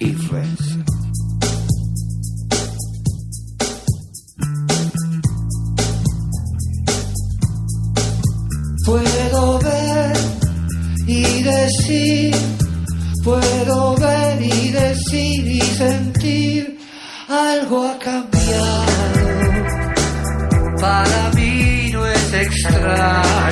y. Puedo ver y decir, puedo ver y decir y sentir, algo ha cambiado. Para mí no es extraño.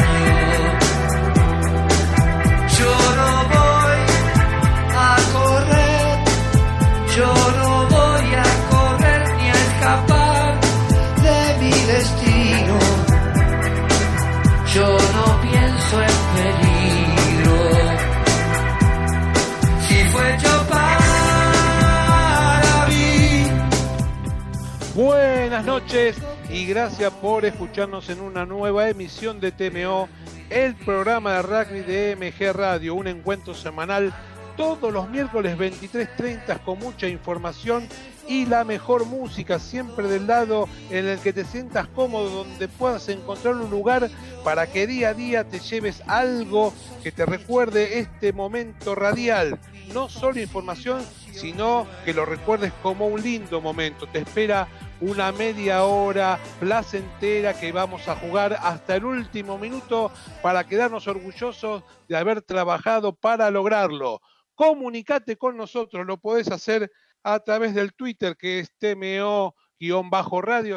Buenas noches y gracias por escucharnos en una nueva emisión de TMO, el programa de rugby de MG Radio, un encuentro semanal todos los miércoles 23.30 con mucha información y la mejor música, siempre del lado en el que te sientas cómodo, donde puedas encontrar un lugar para que día a día te lleves algo que te recuerde este momento radial. No solo información, sino que lo recuerdes como un lindo momento. Te espera una media hora placentera que vamos a jugar hasta el último minuto para quedarnos orgullosos de haber trabajado para lograrlo. Comunicate con nosotros, lo podés hacer a través del Twitter que es TMO-radio,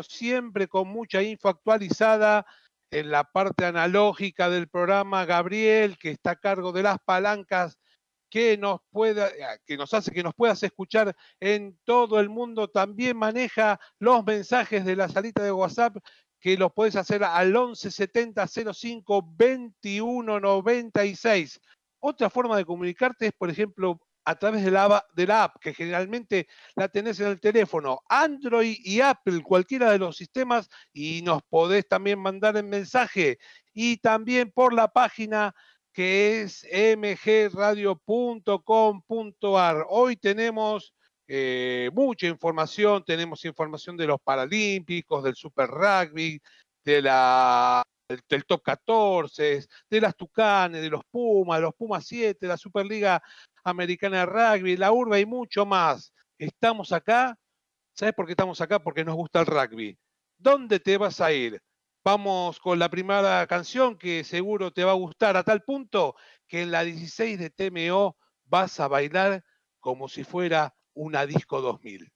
siempre con mucha info actualizada en la parte analógica del programa. Gabriel, que está a cargo de las palancas que nos pueda, que nos hace que nos puedas escuchar en todo el mundo. También maneja los mensajes de la salita de WhatsApp que los puedes hacer al 11 70 05 21 96. Otra forma de comunicarte es, por ejemplo, a través de la, de la app, que generalmente la tenés en el teléfono, Android y Apple, cualquiera de los sistemas, y nos podés también mandar el mensaje. Y también por la página que es mgradio.com.ar. Hoy tenemos eh, mucha información, tenemos información de los Paralímpicos, del Super Rugby, de la, del, Top 14, de las Tucanes, de los Pumas, de los Pumas 7, la Superliga Americana de Rugby, la Urba y mucho más. Estamos acá, ¿sabes por qué estamos acá? Porque nos gusta el rugby. ¿Dónde te vas a ir? Vamos con la primera canción que seguro te va a gustar a tal punto que en la 16 de TMO vas a bailar como si fuera una disco 2000.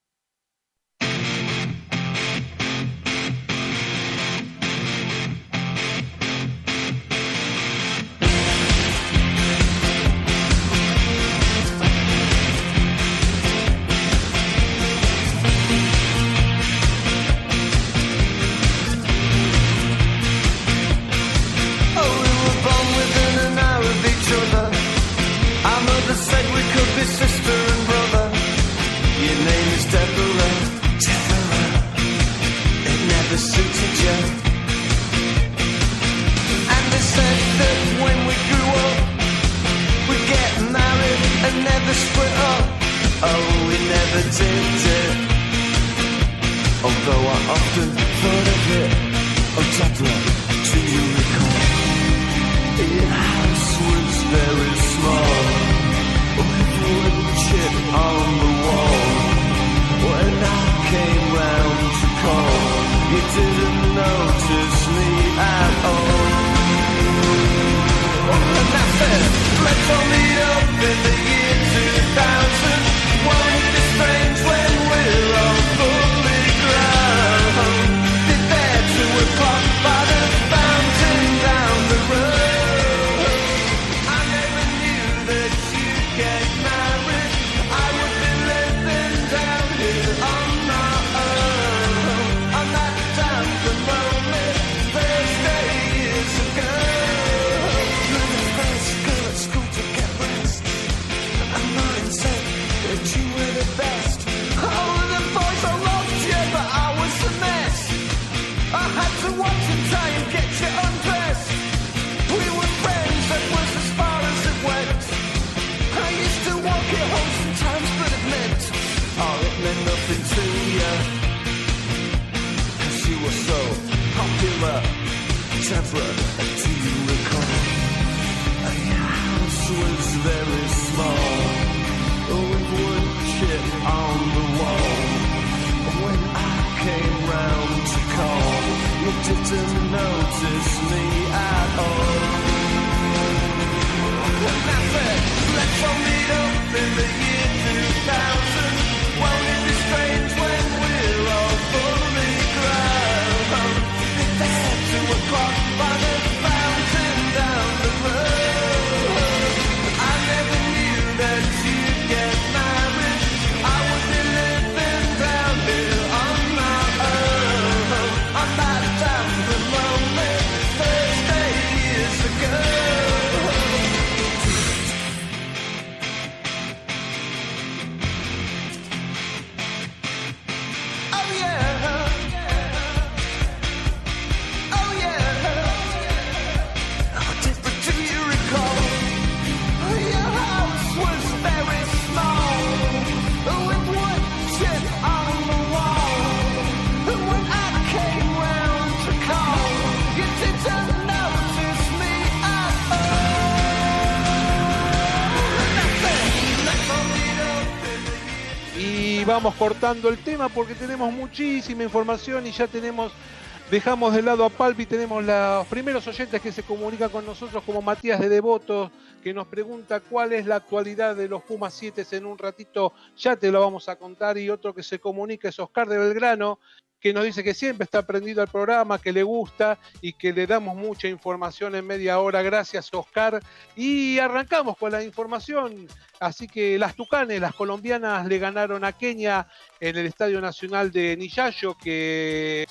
Didn't notice me at all. And I said, let's all meet up in the year 2000. Vamos cortando el tema porque tenemos muchísima información y ya tenemos, dejamos de lado a Palpi, tenemos los primeros oyentes que se comunican con nosotros como Matías de Devoto, que nos pregunta cuál es la actualidad de los Pumas 7 en un ratito, ya te lo vamos a contar, y otro que se comunica es Oscar de Belgrano, que nos dice que siempre está prendido al programa, que le gusta y que le damos mucha información en media hora. Gracias, Oscar. Y arrancamos con la información. Así que las Tucanes, las colombianas, le ganaron a Kenia en el Estadio Nacional de Niyayo, que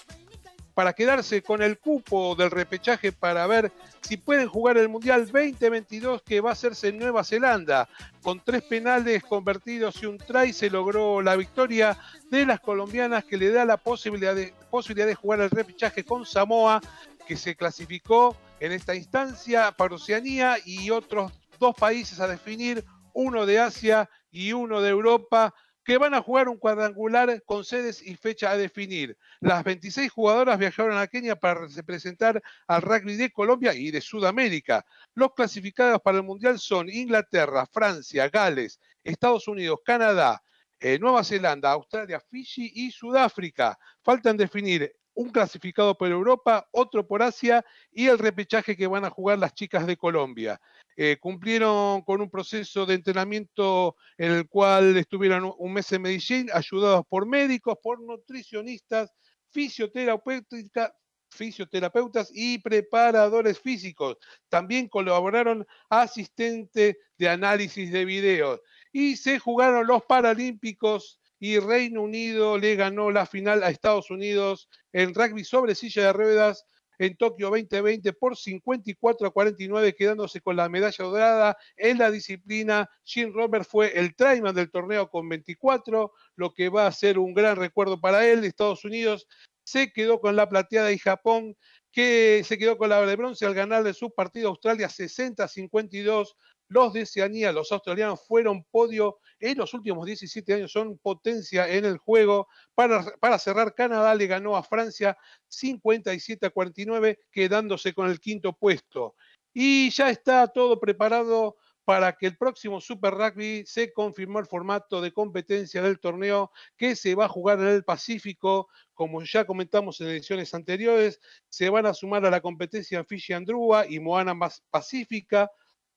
para quedarse con el cupo del repechaje para ver si pueden jugar el Mundial 2022 que va a hacerse en Nueva Zelanda. Con tres penales convertidos y un try se logró la victoria de las colombianas que le da la posibilidad de, posibilidad de jugar el repechaje con Samoa, que se clasificó en esta instancia para Oceanía y otros dos países a definir, uno de Asia y uno de Europa que van a jugar un cuadrangular con sedes y fecha a definir. Las 26 jugadoras viajaron a Kenia para representar al rugby de Colombia y de Sudamérica. Los clasificados para el Mundial son Inglaterra, Francia, Gales, Estados Unidos, Canadá, eh, Nueva Zelanda, Australia, Fiji y Sudáfrica. Faltan definir un clasificado por Europa, otro por Asia y el repechaje que van a jugar las chicas de Colombia. Eh, cumplieron con un proceso de entrenamiento en el cual estuvieron un mes en Medellín, ayudados por médicos, por nutricionistas, fisioterapeutas, fisioterapeutas y preparadores físicos. También colaboraron asistentes de análisis de videos. Y se jugaron los Paralímpicos y Reino Unido le ganó la final a Estados Unidos en rugby sobre silla de ruedas en Tokio 2020 por 54 a 49, quedándose con la medalla dorada en la disciplina. Jim Robert fue el tryman del torneo con 24, lo que va a ser un gran recuerdo para él. Estados Unidos se quedó con la plateada y Japón, que se quedó con la de bronce al ganarle su partido a Australia 60 a 52. Los de Oceanía, los australianos, fueron podio en los últimos 17 años, son potencia en el juego. Para, para cerrar, Canadá le ganó a Francia 57 a 49, quedándose con el quinto puesto. Y ya está todo preparado para que el próximo Super Rugby se confirmó el formato de competencia del torneo que se va a jugar en el Pacífico. Como ya comentamos en ediciones anteriores, se van a sumar a la competencia en Fiji Andrúa y Moana Pacífica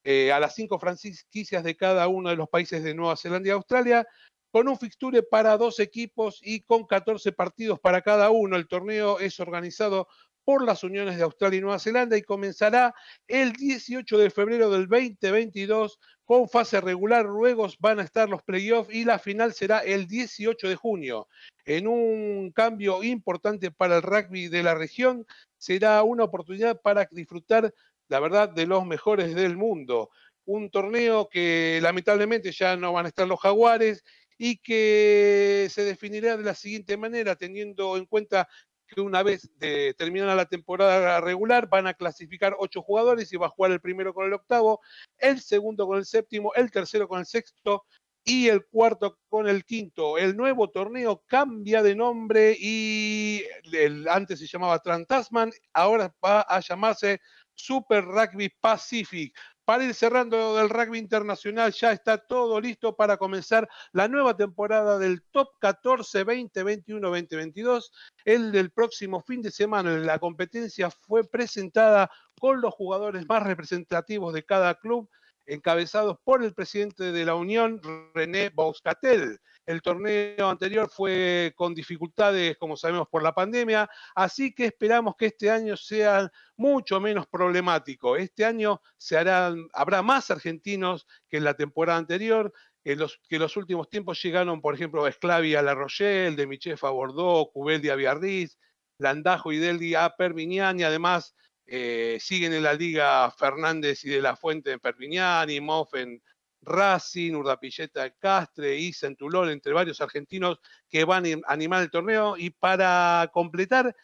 eh, a las cinco franquicias de cada uno de los países de Nueva Zelanda y Australia, con un fixture para dos equipos y con 14 partidos para cada uno. El torneo es organizado por las uniones de Australia y Nueva Zelanda y comenzará el 18 de febrero del 2022 con fase regular. Luego van a estar los playoffs y la final será el 18 de junio. En un cambio importante para el rugby de la región, será una oportunidad para disfrutar la verdad, de los mejores del mundo. Un torneo que lamentablemente ya no van a estar los jaguares y que se definirá de la siguiente manera, teniendo en cuenta que una vez terminada la temporada regular van a clasificar ocho jugadores y va a jugar el primero con el octavo, el segundo con el séptimo, el tercero con el sexto y el cuarto con el quinto. El nuevo torneo cambia de nombre y el, antes se llamaba Trans Tasman, ahora va a llamarse Super Rugby Pacific. para ir cerrando del rugby internacional, ya está todo listo para comenzar la nueva temporada del Top 14 2021-2022. El del próximo fin de semana, la competencia fue presentada con los jugadores más representativos de cada club, encabezados por el presidente de la Unión, René Boscatel. El torneo anterior fue con dificultades, como sabemos, por la pandemia, así que esperamos que este año sea mucho menos problemático. Este año se habrá más argentinos que en la temporada anterior, que los, los últimos tiempos llegaron, por ejemplo, Esclavia a La Rochelle, de Michef a Bordeaux, Cubeldi a Biarritz, Landajo y Deldi a Perpignan y además eh, siguen en la liga Fernández y de la Fuente en Perpignan y Moff en Racing, Urdapilleta Castre, y Centulón, entre varios argentinos que van a animar el torneo. Y para completar,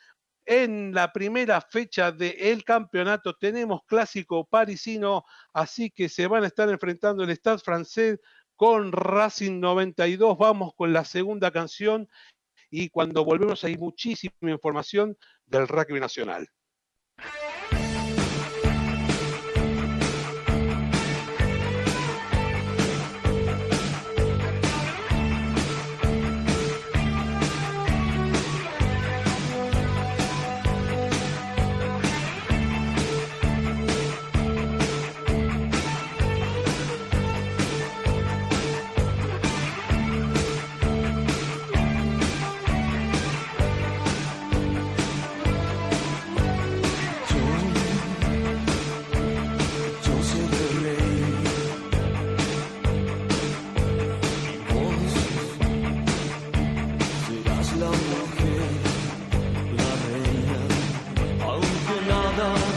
en la primera fecha del campeonato tenemos clásico parisino, así que se van a estar enfrentando el Stade francés con Racing 92. Vamos con la segunda canción y cuando volvemos hay muchísima información del rugby nacional. alone.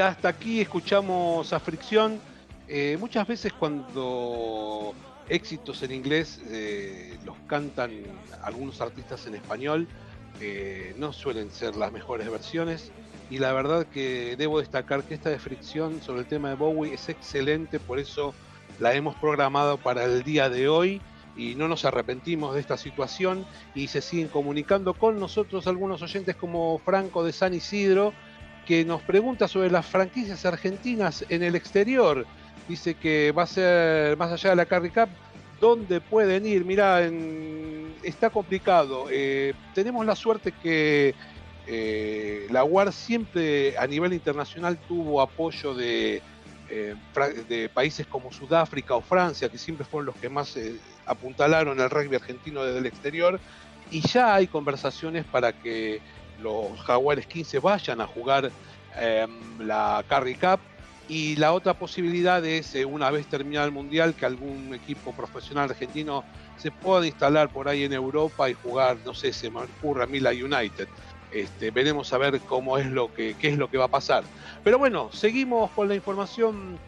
Hasta aquí escuchamos a Fricción. Eh, muchas veces cuando éxitos en inglés eh, los cantan algunos artistas en español, eh, no suelen ser las mejores versiones. y la verdad que debo destacar que esta de fricción sobre el tema de Bowie es excelente, por eso la hemos programado para el día de hoy y no nos arrepentimos de esta situación y se siguen comunicando con nosotros algunos oyentes como Franco de San Isidro que nos pregunta sobre las franquicias argentinas en el exterior. Dice que va a ser más allá de la Carry Cup, ¿dónde pueden ir? Mira, está complicado. Eh, tenemos la suerte que eh, la UAR siempre a nivel internacional tuvo apoyo de, eh, de, países como Sudáfrica o Francia, que siempre fueron los que más apuntalaron el rugby argentino desde el exterior, y ya hay conversaciones para que los Jaguares 15 vayan a jugar em, la Carry Cup. Y la otra posibilidad es, una vez terminado el Mundial, que algún equipo profesional argentino se pueda instalar por ahí en Europa y jugar, no sé, se me ocurre a Mila United. Este, veremos a ver cómo es lo que, qué es lo que va a pasar. Pero bueno, seguimos con la información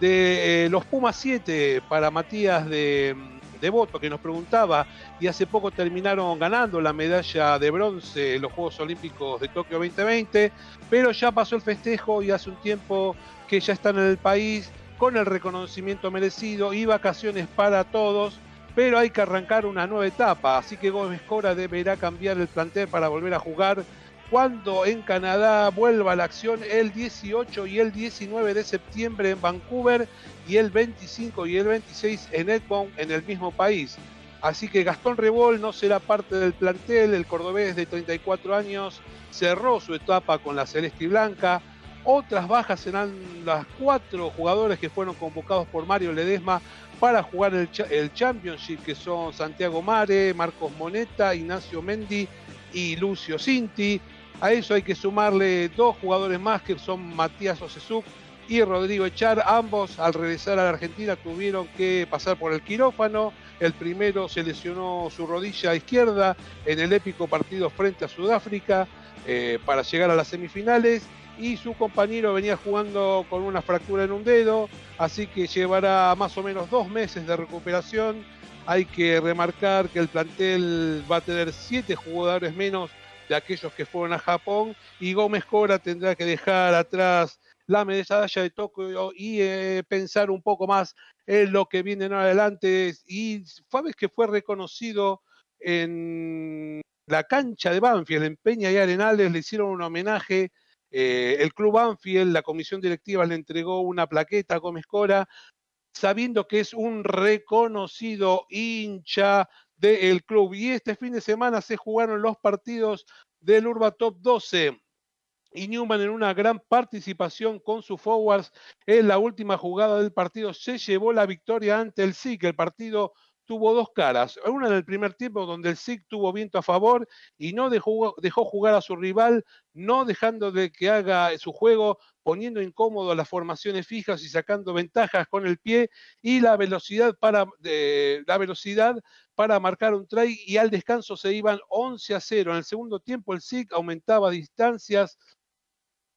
de eh, los Pumas 7 para Matías de, de Voto, que nos preguntaba, y hace poco terminaron ganando la medalla de bronce en los Juegos Olímpicos de Tokio 2020, pero ya pasó el festejo y hace un tiempo que ya están en el país con el reconocimiento merecido y vacaciones para todos pero hay que arrancar una nueva etapa, así que Gómez Cora deberá cambiar el plantel para volver a jugar cuando en Canadá vuelva la acción el 18 y el 19 de septiembre en Vancouver y el 25 y el 26 en Edmonton en el mismo país. Así que Gastón Rebol no será parte del plantel, el cordobés de 34 años cerró su etapa con la Celeste y Blanca. Otras bajas serán las cuatro jugadores que fueron convocados por Mario Ledesma para jugar el, el, Championship, que son Santiago Mare, Marcos Moneta, Ignacio Mendi y Lucio Cinti. A eso hay que sumarle dos jugadores más que son Matías Osesuc y Rodrigo Echar. Ambos al regresar a la Argentina tuvieron que pasar por el quirófano. El primero se lesionó su rodilla izquierda en el épico partido frente a Sudáfrica eh, para llegar a las semifinales y su compañero venía jugando con una fractura en un dedo, así que llevará más o menos dos meses de recuperación. Hay que remarcar que el plantel va a tener siete jugadores menos de aquellos que fueron a Japón y Gómez Cora tendrá que dejar atrás la medalla de Tokio y eh, pensar un poco más en lo que viene en adelante. Y sabes que fue reconocido en la cancha de Banfield, en Peña y Arenales, le hicieron un homenaje eh, el club Anfield, la comisión directiva le entregó una plaqueta a Gómez Cora, sabiendo que es un reconocido hincha del club. Y este fin de semana se jugaron los partidos del Urba Top 12 y Newman en una gran participación con sus forwards en la última jugada del partido se llevó la victoria ante el SIC. El partido tuvo dos caras. Una en el primer tiempo donde el SIC tuvo viento a favor y no dejó, jugar a su rival, no dejando de que haga su juego, poniendo incómodo las formaciones fijas y sacando ventajas con el pie y la velocidad para, la velocidad para marcar un try y al descanso se iban 11 a 0. En el segundo tiempo el SIC aumentaba distancias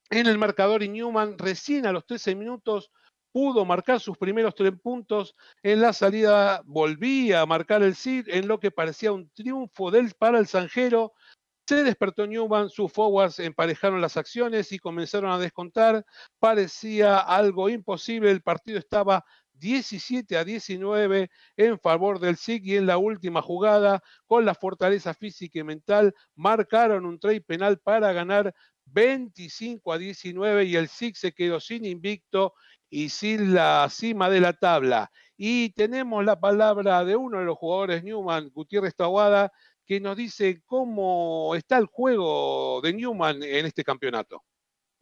en el marcador y Newman recién a los 13 minutos pudo marcar sus primeros tres puntos en la salida, volvía a marcar el SID en lo que parecía un triunfo del, para el Sanjero. Se despertó Newman, sus forwards emparejaron las acciones y comenzaron a descontar. Parecía algo imposible, el partido estaba 17 a 19 en favor del SIG y en la última jugada, con la fortaleza física y mental, marcaron un trade penal para ganar 25 a 19 y el SIG se quedó sin invicto y sin la cima de la tabla. Y tenemos la palabra de uno de los jugadores Newman, Gutiérrez Tahuada, que nos dice cómo está el juego de Newman en este campeonato.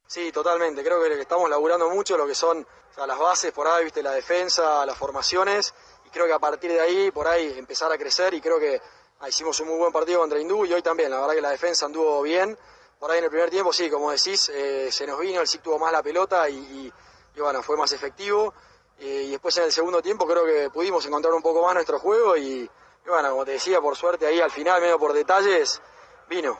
Sí, totalmente. Creo que estamos laburando mucho lo que son las bases por ahí, viste, la defensa, las formaciones. Y creo que a partir de ahí, por ahí, empezar a crecer. Y creo que hicimos un muy buen partido contra Hindú y hoy también. La verdad que la defensa anduvo bien. Por ahí en el primer tiempo, sí, como decís, eh, se nos vino, el SIC tuvo más la pelota y, bueno, fue más efectivo. Eh, y después en el segundo tiempo creo que pudimos encontrar un poco más nuestro juego y, y bueno, como te decía, por suerte ahí al final, medio por detalles, vino.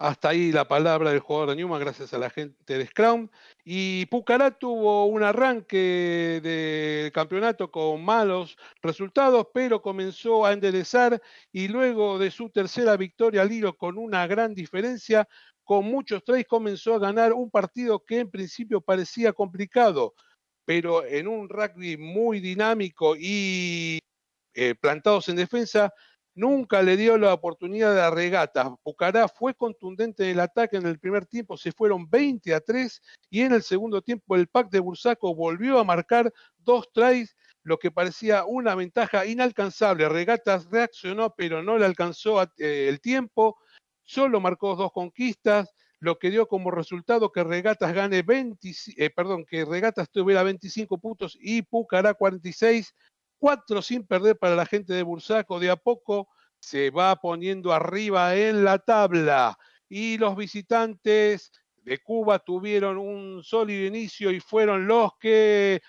Hasta ahí la palabra del jugador de Newman, gracias a la gente de Scrum. Y Pucará tuvo un arranque de campeonato con malos resultados, pero comenzó a enderezar y luego de su tercera victoria al hilo con una gran diferencia, con muchos tries comenzó a ganar un partido que en principio parecía complicado, pero en un rugby muy dinámico y eh, plantados en defensa, nunca le dio la oportunidad de la regata. Pucará fue contundente en el ataque en el primer tiempo, se fueron 20 a 3 y en el segundo tiempo el pack de Bursaco volvió a marcar dos tries, lo que parecía una ventaja inalcanzable. Regatas reaccionó, pero no le alcanzó eh, el tiempo, solo marcó dos conquistas, lo que dio como resultado que Regatas gane 20, eh, perdón, que Regatas tuviera 25 puntos y Pucará 46 cuatro sin perder para la gente de Bursaco. De a poco se va poniendo arriba en la tabla. Y los visitantes de Cuba tuvieron un sólido inicio y fueron los que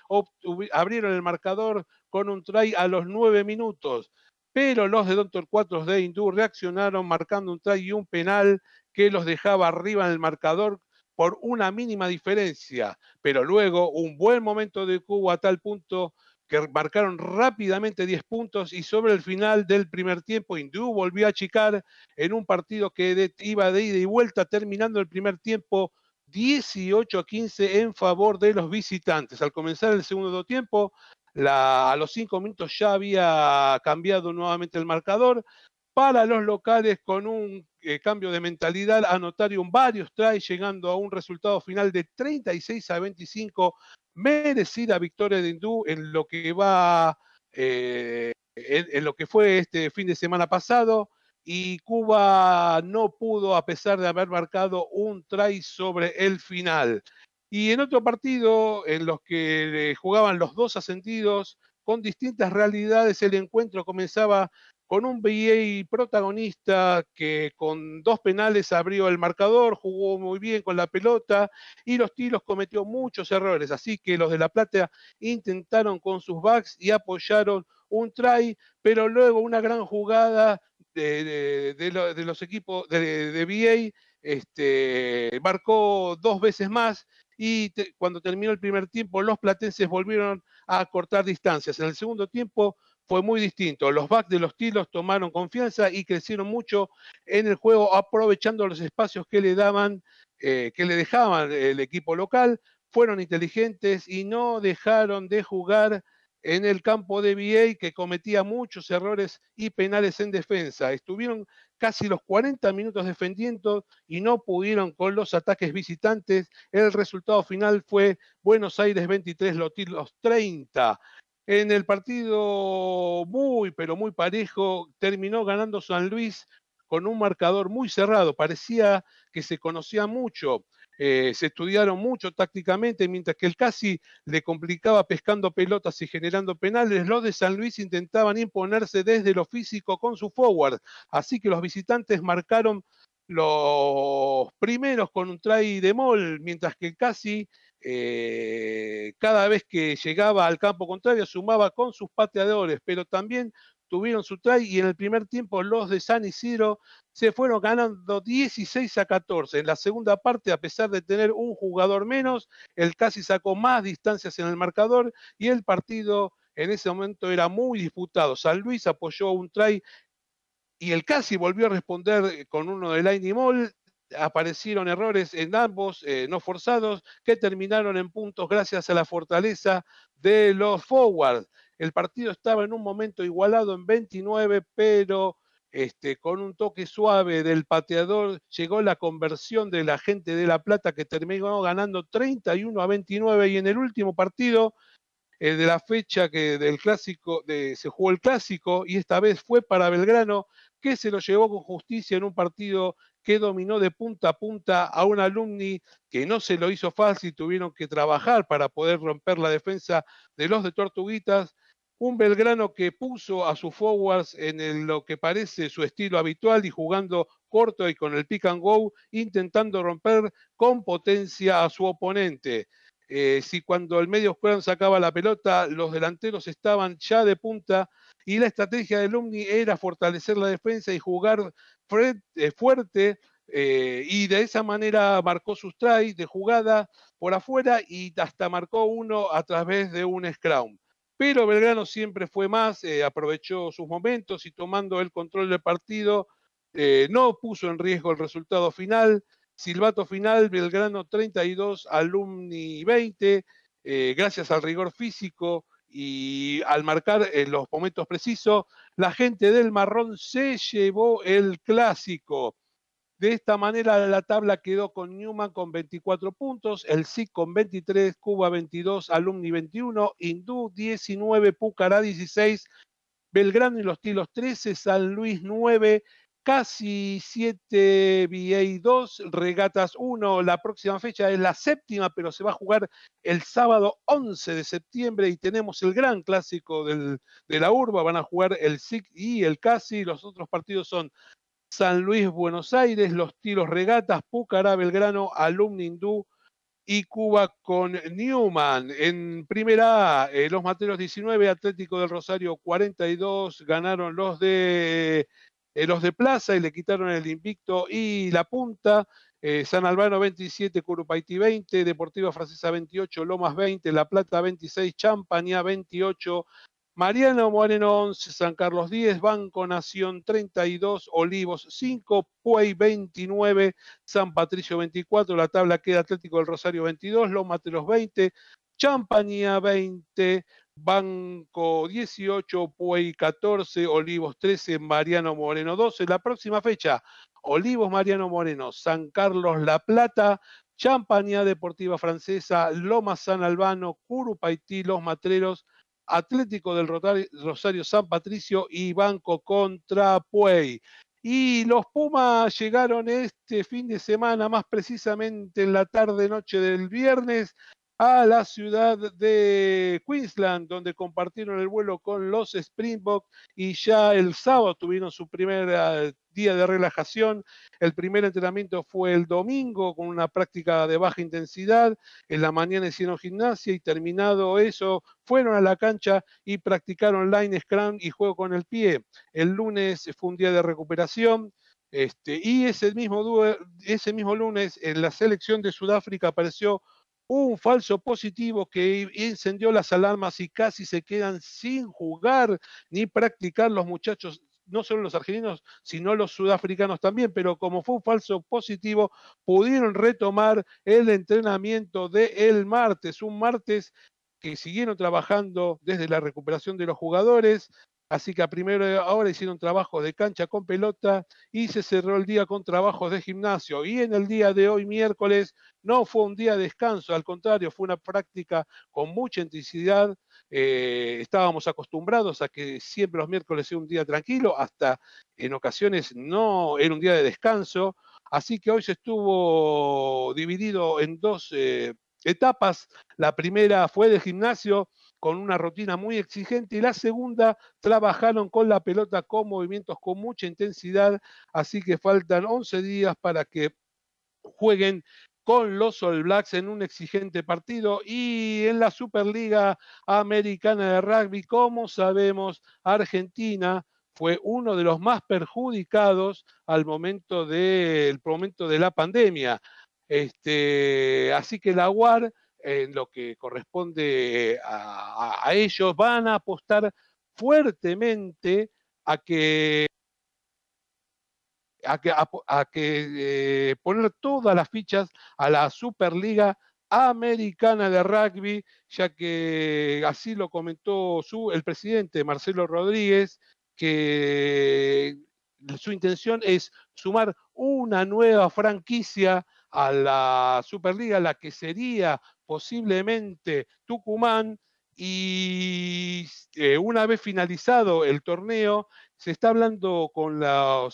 abrieron el marcador con un try a los nueve minutos. Pero los de Doctor 4 de Hindú reaccionaron marcando un try y un penal que los dejaba arriba en el marcador por una mínima diferencia. Pero luego un buen momento de Cuba a tal punto que marcaron rápidamente 10 puntos y sobre el final del primer tiempo Hindú volvió a achicar en un partido que iba de ida y vuelta terminando el primer tiempo 18 a 15 en favor de los visitantes. Al comenzar el segundo tiempo, a los 5 minutos ya había cambiado nuevamente el marcador. Para los locales, con un eh, cambio de mentalidad, anotaron varios tries, llegando a un resultado final de 36 a 25 merecida victoria de Hindú en lo que va, eh, en, lo que fue este fin de semana pasado. Y Cuba no pudo, a pesar de haber marcado un try sobre el final. Y en otro partido, en los que jugaban los dos ascendidos, con distintas realidades, el encuentro comenzaba con un BA protagonista que con dos penales abrió el marcador, jugó muy bien con la pelota y los tiros cometió muchos errores. Así que los de La Plata intentaron con sus backs y apoyaron un try, pero luego una gran jugada de, los equipos de, BA este, marcó dos veces más y cuando terminó el primer tiempo los platenses volvieron a cortar distancias. En el segundo tiempo fue muy distinto. Los backs de los Tilos tomaron confianza y crecieron mucho en el juego, aprovechando los espacios que le daban, eh, que le dejaban el equipo local. Fueron inteligentes y no dejaron de jugar en el campo de VA, que cometía muchos errores y penales en defensa. Estuvieron casi los 40 minutos defendiendo y no pudieron con los ataques visitantes. El resultado final fue Buenos Aires 23, los Tilos 30. En el partido muy, pero muy parejo, terminó ganando San Luis con un marcador muy cerrado. Parecía que se conocía mucho, eh, se estudiaron mucho tácticamente, mientras que el casi le complicaba pescando pelotas y generando penales. Los de San Luis intentaban imponerse desde lo físico con su forward. Así que los visitantes marcaron los primeros con un try de mol, mientras que casi eh, cada vez que llegaba al campo contrario sumaba con sus pateadores, pero también tuvieron su try y en el primer tiempo los de San Isidro se fueron ganando 16 a 14. En la segunda parte, a pesar de tener un jugador menos, el casi sacó más distancias en el marcador y el partido en ese momento era muy disputado. San Luis apoyó un try y el casi volvió a responder con uno de Lightning Mall aparecieron errores en ambos, eh, no forzados, que terminaron en puntos gracias a la fortaleza de los forwards. El partido estaba en un momento igualado en 29, pero este, con un toque suave del pateador llegó la conversión de la gente de La Plata que terminó ganando 31 a 29 y en el último partido eh, de la fecha que del clásico de, se jugó el clásico y esta vez fue para Belgrano que se lo llevó con justicia en un partido que dominó de punta a punta a un alumni que no se lo hizo fácil, tuvieron que trabajar para poder romper la defensa de los de Tortuguitas. Un Belgrano que puso a sus forwards en lo que parece su estilo habitual y jugando corto y con el pick and go, intentando romper con potencia a su oponente. Eh, si cuando el medio sacaba la pelota, los delanteros estaban ya de punta y la estrategia de Lumni era fortalecer la defensa y jugar eh, fuerte eh, y de esa manera marcó sus tries de jugada por afuera y hasta marcó uno a través de un scrum. Pero Belgrano siempre fue más, eh, aprovechó sus momentos y tomando el control del partido, no puso en riesgo el resultado final, Silbato final, Belgrano 32, Alumni 20, eh, gracias al rigor físico y al marcar en los momentos precisos, la gente del Marrón se llevó el clásico. De esta manera la tabla quedó con Newman con 24 puntos, el SIC con 23, Cuba 22, Alumni 21, Hindú 19, Pucará 16, Belgrano y los Tilos 13, San Luis 9, casi 7 VA 2, Regatas 1. La próxima fecha es la séptima, pero se va a jugar el sábado 11 de septiembre y tenemos el gran clásico del, de la urba. Van a jugar el SIC y el CASI. Los otros partidos son San Luis, Buenos Aires, los Tilos Regatas, Pucará, Belgrano, Alumni Hindú y Cuba con Newman. En primera eh, los Materos 19, Atlético del Rosario 42, ganaron los de, eh, los de Plaza y le quitaron el invicto y la punta. Eh, San Albano 27, Curupaití 20, Deportiva Francesa 28, Lomas 20, La Plata 26, Champaña 28, Mariano Moreno 11, San Carlos 10, Banco Nación 32, Olivos 5, Puey 29, San Patricio 24, la tabla queda Atlético del Rosario 22, Lomas de los 20, Champaña 20, Banco 18, Puey 14, Olivos 13, Mariano Moreno 12. La próxima fecha, Olivos Mariano Moreno, San Carlos La Plata, Champaña Deportiva Francesa, Lomas San Albano, Curupaití, Los Matreros, Atlético del Rosario San Patricio y Banco contra Puey. Y los Pumas llegaron este fin de semana, más precisamente en la tarde-noche del viernes, a la ciudad de Queensland, donde compartieron el vuelo con los Springboks y ya el sábado tuvieron su primer eh, día de relajación. El primer entrenamiento fue el domingo con una práctica de baja intensidad. En la mañana hicieron gimnasia y terminado eso, fueron a la cancha y practicaron line scrum y juego con el pie. El lunes fue un día de recuperación. Este, y ese mismo, ese mismo lunes en la selección de Sudáfrica apareció un falso positivo que encendió las alarmas y casi se quedan sin jugar ni practicar los muchachos, no solo los argentinos, sino los sudafricanos también, pero como fue un falso positivo, pudieron retomar el entrenamiento del el martes, un martes que siguieron trabajando desde la recuperación de los jugadores, Así que a primera hora hicieron trabajos de cancha con pelota y se cerró el día con trabajos de gimnasio. Y en el día de hoy, miércoles, no fue un día de descanso, al contrario, fue una práctica con mucha intensidad. Eh, estábamos acostumbrados a que siempre los miércoles sea un día tranquilo, hasta en ocasiones no era un día de descanso. Así que hoy se estuvo dividido en dos eh, etapas. La primera fue de gimnasio con una rutina muy exigente y la segunda trabajaron con la pelota con movimientos con mucha intensidad, así que faltan 11 días para que jueguen con los All Blacks en un exigente partido y en la Superliga Americana de Rugby, como sabemos, Argentina fue uno de los más perjudicados al momento del momento de la pandemia. Este, así que la UAR en lo que corresponde a, ellos, van a apostar fuertemente a que a que, a, que eh, poner todas las fichas a la Superliga Americana de Rugby, ya que así lo comentó su, el presidente Marcelo Rodríguez, que su intención es sumar una nueva franquicia a la Superliga, la que sería posiblemente Tucumán, y eh, una vez finalizado el torneo, se está hablando con,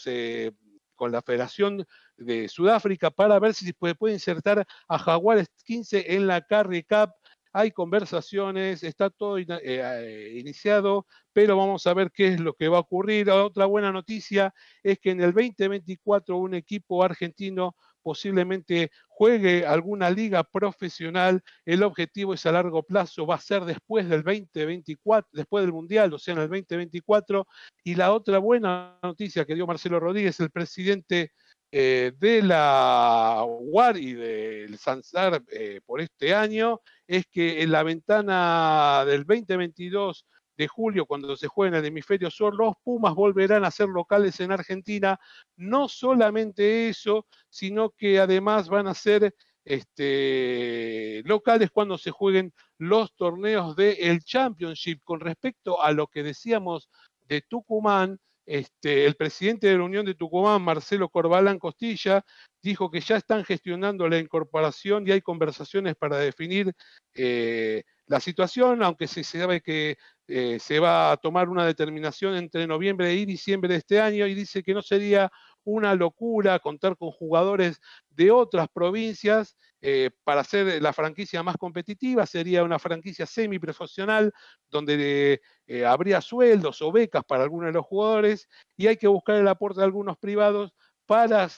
eh, con la Federación de Sudáfrica para ver si puede, insertar a Jaguares 15 en la Carry Cup. Hay conversaciones, está todo eh, iniciado, pero vamos a ver qué es lo que va a ocurrir. Otra buena noticia es que en el 2024 un equipo argentino posiblemente juegue alguna liga profesional. El objetivo es a largo plazo, va a ser después del 2024, después del Mundial, o sea, en el 2024. Y la otra buena noticia que dio Marcelo Rodríguez, el presidente eh, de la UAR y del SANSAR eh, por este año, es que en la ventana del 2022 de julio, cuando se juegue en el hemisferio sur, los Pumas volverán a ser locales en Argentina. No solamente eso, sino que además van a ser este, locales cuando se jueguen los torneos del Championship. Con respecto a lo que decíamos de Tucumán, este, el presidente de la Unión de Tucumán, Marcelo Corbalán Costilla, dijo que ya están gestionando la incorporación y hay conversaciones para definir eh, la situación, aunque se sabe que eh, se va a tomar una determinación entre noviembre y diciembre de este año y dice que no sería una locura contar con jugadores de otras provincias eh, para hacer la franquicia más competitiva, sería una franquicia semiprofesional donde eh, habría sueldos o becas para algunos de los jugadores y hay que buscar el aporte de algunos privados para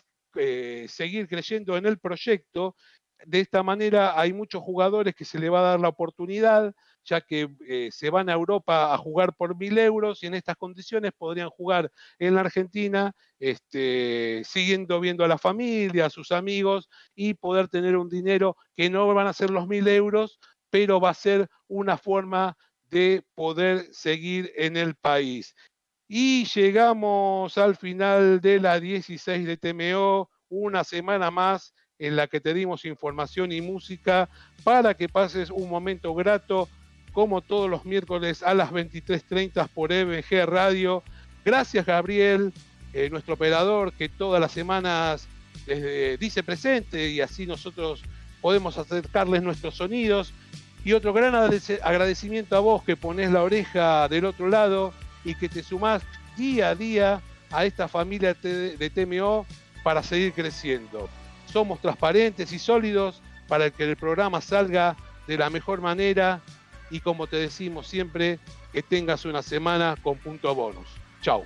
seguir creyendo en el proyecto de esta manera hay muchos jugadores que se le va a dar la oportunidad, ya que eh, se van a Europa a jugar por mil euros y en estas condiciones podrían jugar en la Argentina, este, siguiendo viendo a la familia, a sus amigos y poder tener un dinero que no van a ser los mil euros, pero va a ser una forma de poder seguir en el país. Y llegamos al final de la 16 de TMO, una semana más en la que te dimos información y música para que pases un momento grato como todos los miércoles a las 23.30 por EBG Radio. Gracias Gabriel, eh, nuestro operador que todas las semanas dice presente y así nosotros podemos acercarles nuestros sonidos. Y otro gran agradecimiento a vos que pones la oreja del otro lado y que te sumás día a día a esta familia de TMO para seguir creciendo somos transparentes y sólidos para que el programa salga de la mejor manera y como te decimos siempre, que tengas una semana con punto bonus. Chao.